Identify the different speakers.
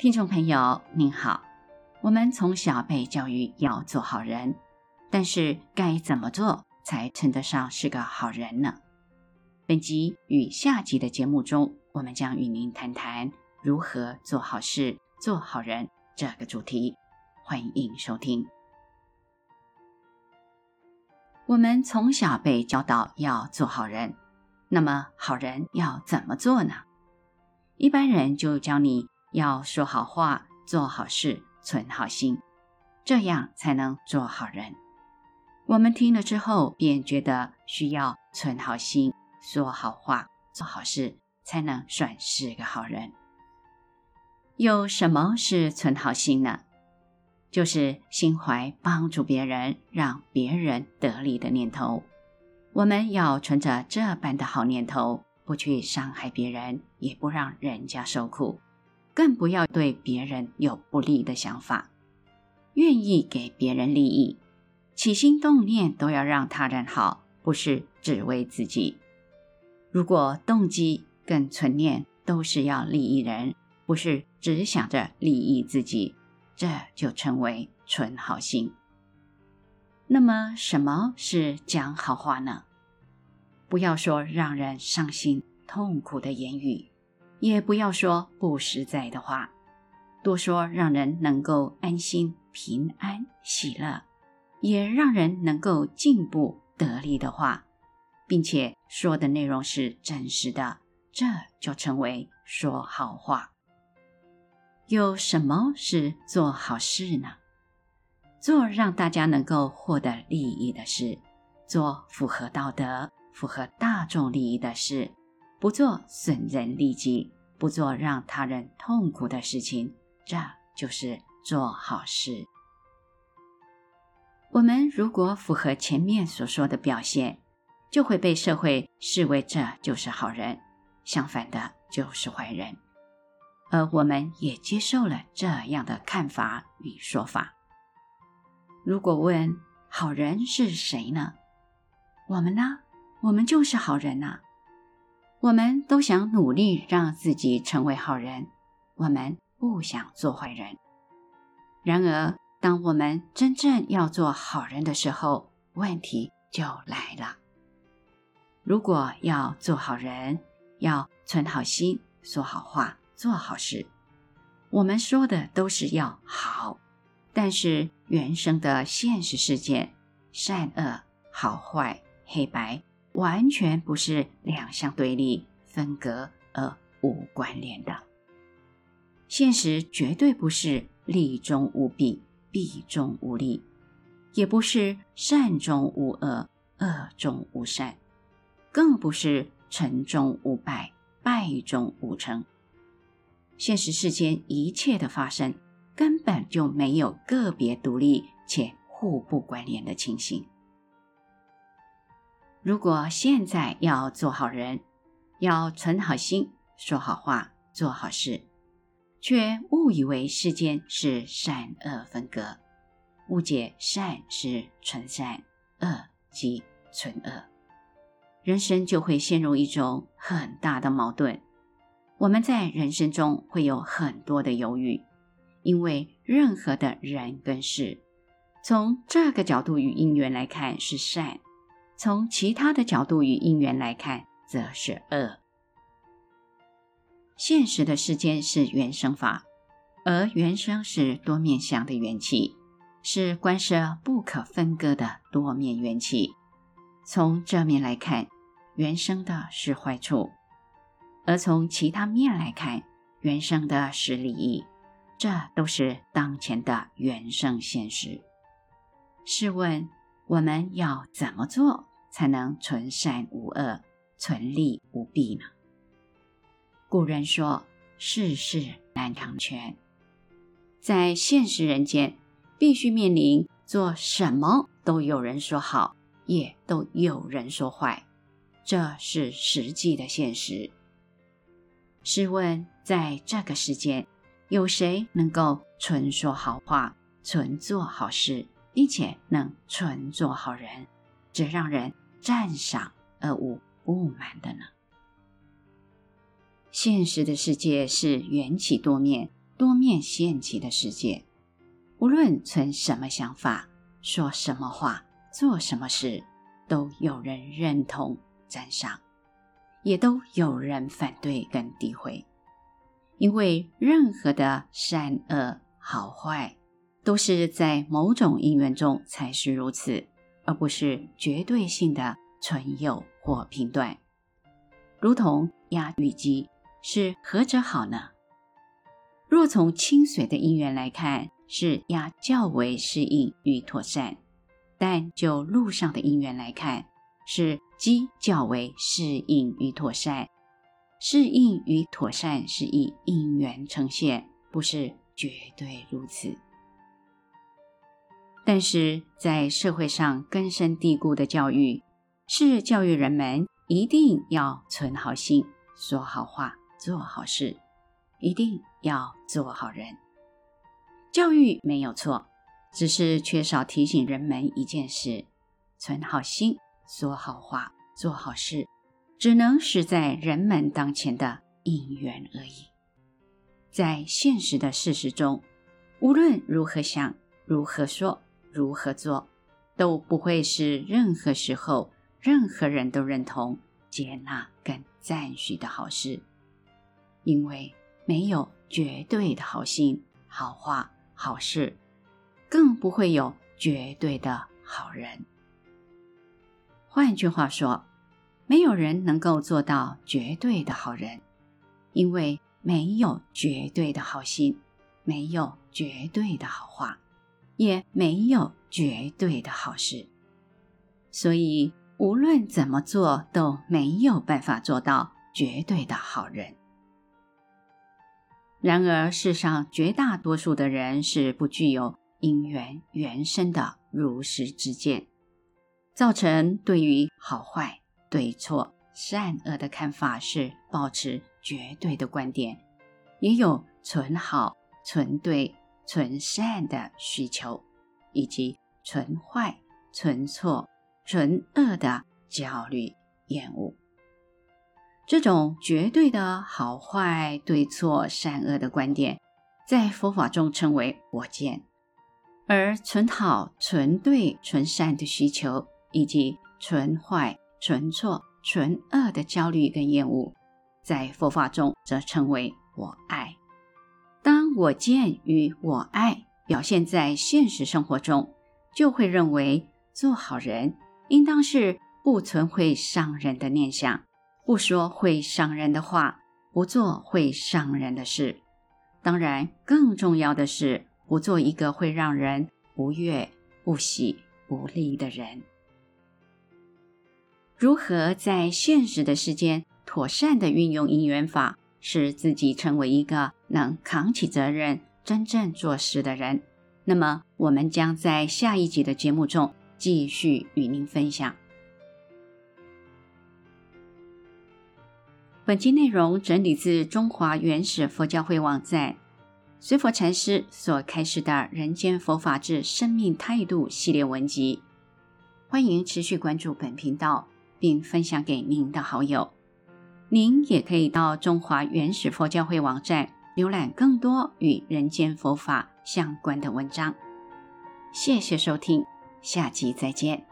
Speaker 1: 听众朋友您好，我们从小被教育要做好人，但是该怎么做才称得上是个好人呢？本集与下集的节目中，我们将与您谈谈如何做好事、做好人这个主题。欢迎收听。我们从小被教导要做好人，那么好人要怎么做呢？一般人就教你。要说好话，做好事，存好心，这样才能做好人。我们听了之后，便觉得需要存好心，说好话，做好事，才能算是个好人。有什么是存好心呢？就是心怀帮助别人、让别人得利的念头。我们要存着这般的好念头，不去伤害别人，也不让人家受苦。更不要对别人有不利的想法，愿意给别人利益，起心动念都要让他人好，不是只为自己。如果动机跟存念都是要利益人，不是只想着利益自己，这就称为存好心。那么，什么是讲好话呢？不要说让人伤心痛苦的言语。也不要说不实在的话，多说让人能够安心、平安、喜乐，也让人能够进步得利的话，并且说的内容是真实的，这就称为说好话。有什么是做好事呢？做让大家能够获得利益的事，做符合道德、符合大众利益的事。不做损人利己、不做让他人痛苦的事情，这就是做好事。我们如果符合前面所说的表现，就会被社会视为这就是好人；相反的，就是坏人。而我们也接受了这样的看法与说法。如果问好人是谁呢？我们呢？我们就是好人呐、我们都想努力让自己成为好人，我们不想做坏人。然而，当我们真正要做好人的时候，问题就来了。如果要做好人，要存好心，说好话，做好事，我们说的都是要好，但是原生的现实世界，善恶、好坏、黑白。完全不是两相对立、分隔而无关联的。现实绝对不是利中无弊、弊中无利，也不是善中无恶、恶中无善，更不是成中无败、败中无成。现实世间一切的发生，根本就没有个别独立且互不关联的情形。如果现在要做好人，要存好心，说好话，做好事，却误以为世间是善恶分隔，误解善是存善，恶即存恶，人生就会陷入一种很大的矛盾。我们在人生中会有很多的犹豫，因为任何的人跟事，从这个角度与因缘来看是善。从其他的角度与因缘来看，则是恶。现实的世间是原生法，而原生是多面相的缘起，是观摄不可分割的多面缘起。从这面来看，原生的是坏处；而从其他面来看，原生的是利益。这都是当前的原生现实。试问，我们要怎么做？才能存善无恶，存利无弊呢？古人说：“世事难常全。”在现实人间，必须面临做什么都有人说好，也都有人说坏，这是实际的现实。试问，在这个世间，有谁能够纯说好话、纯做好事，并且能纯做好人？只让人赞赏而无不满的呢？现实的世界是缘起多面，多面现起的世界，无论存什么想法、说什么话、做什么事，都有人认同、赞赏，也都有人反对跟诋毁。因为任何的善恶好坏，都是在某种因缘中才是如此，而不是绝对性的存有或评断。如同鸭与鸡，是何者好呢？若从清水的因缘来看，是鸭较为适应与妥善；但就路上的因缘来看，是鸡较为适应与妥善。适应与妥善是以因缘呈现，不是绝对如此。但是在社会上根深蒂固的教育，是教育人们一定要存好心、说好话、做好事，一定要做好人。教育没有错，只是缺少提醒人们一件事：存好心、说好话、做好事。只能是在人们当前的因缘而已。在现实的事实中，无论如何想、如何说、如何做，都不会是任何时候、任何人都认同、接纳跟赞许的好事，因为没有绝对的好心、好话、好事，更不会有绝对的好人。换句话说，没有人能够做到绝对的好人，因为没有绝对的好心，没有绝对的好话，也没有绝对的好事。所以，无论怎么做，都没有办法做到绝对的好人。然而，世上绝大多数的人是不具有因缘缘生的如实之见，造成对于好坏。对错善恶的看法是保持绝对的观点，也有存好、存对、存善的需求，以及存坏、存错、存恶的焦虑、厌恶。这种绝对的好坏、对错善恶的观点，在佛法中称为我见；而存好、存对、存善的需求，以及存坏。存错、存恶的焦虑跟厌恶，在佛法中则称为我爱。当我见与我爱表现在现实生活中，就会认为做好人应当是不存会伤人的念想，不说会伤人的话，不做会伤人的事。当然，更重要的是不做一个会让人不悦、不喜、不利的人。如何在现实的世间妥善地运用因缘法，使自己成为一个能扛起责任、真正做事的人？那么，我们将在下一集的节目中继续与您分享。本集内容整理自中华原始佛教会网站，随佛禅师所开示的《人间佛法之生命态度》系列文集。欢迎持续关注本频道。并分享给您的好友。您也可以到中华原始佛教会网站浏览更多与人间佛法相关的文章。谢谢收听，下集再见。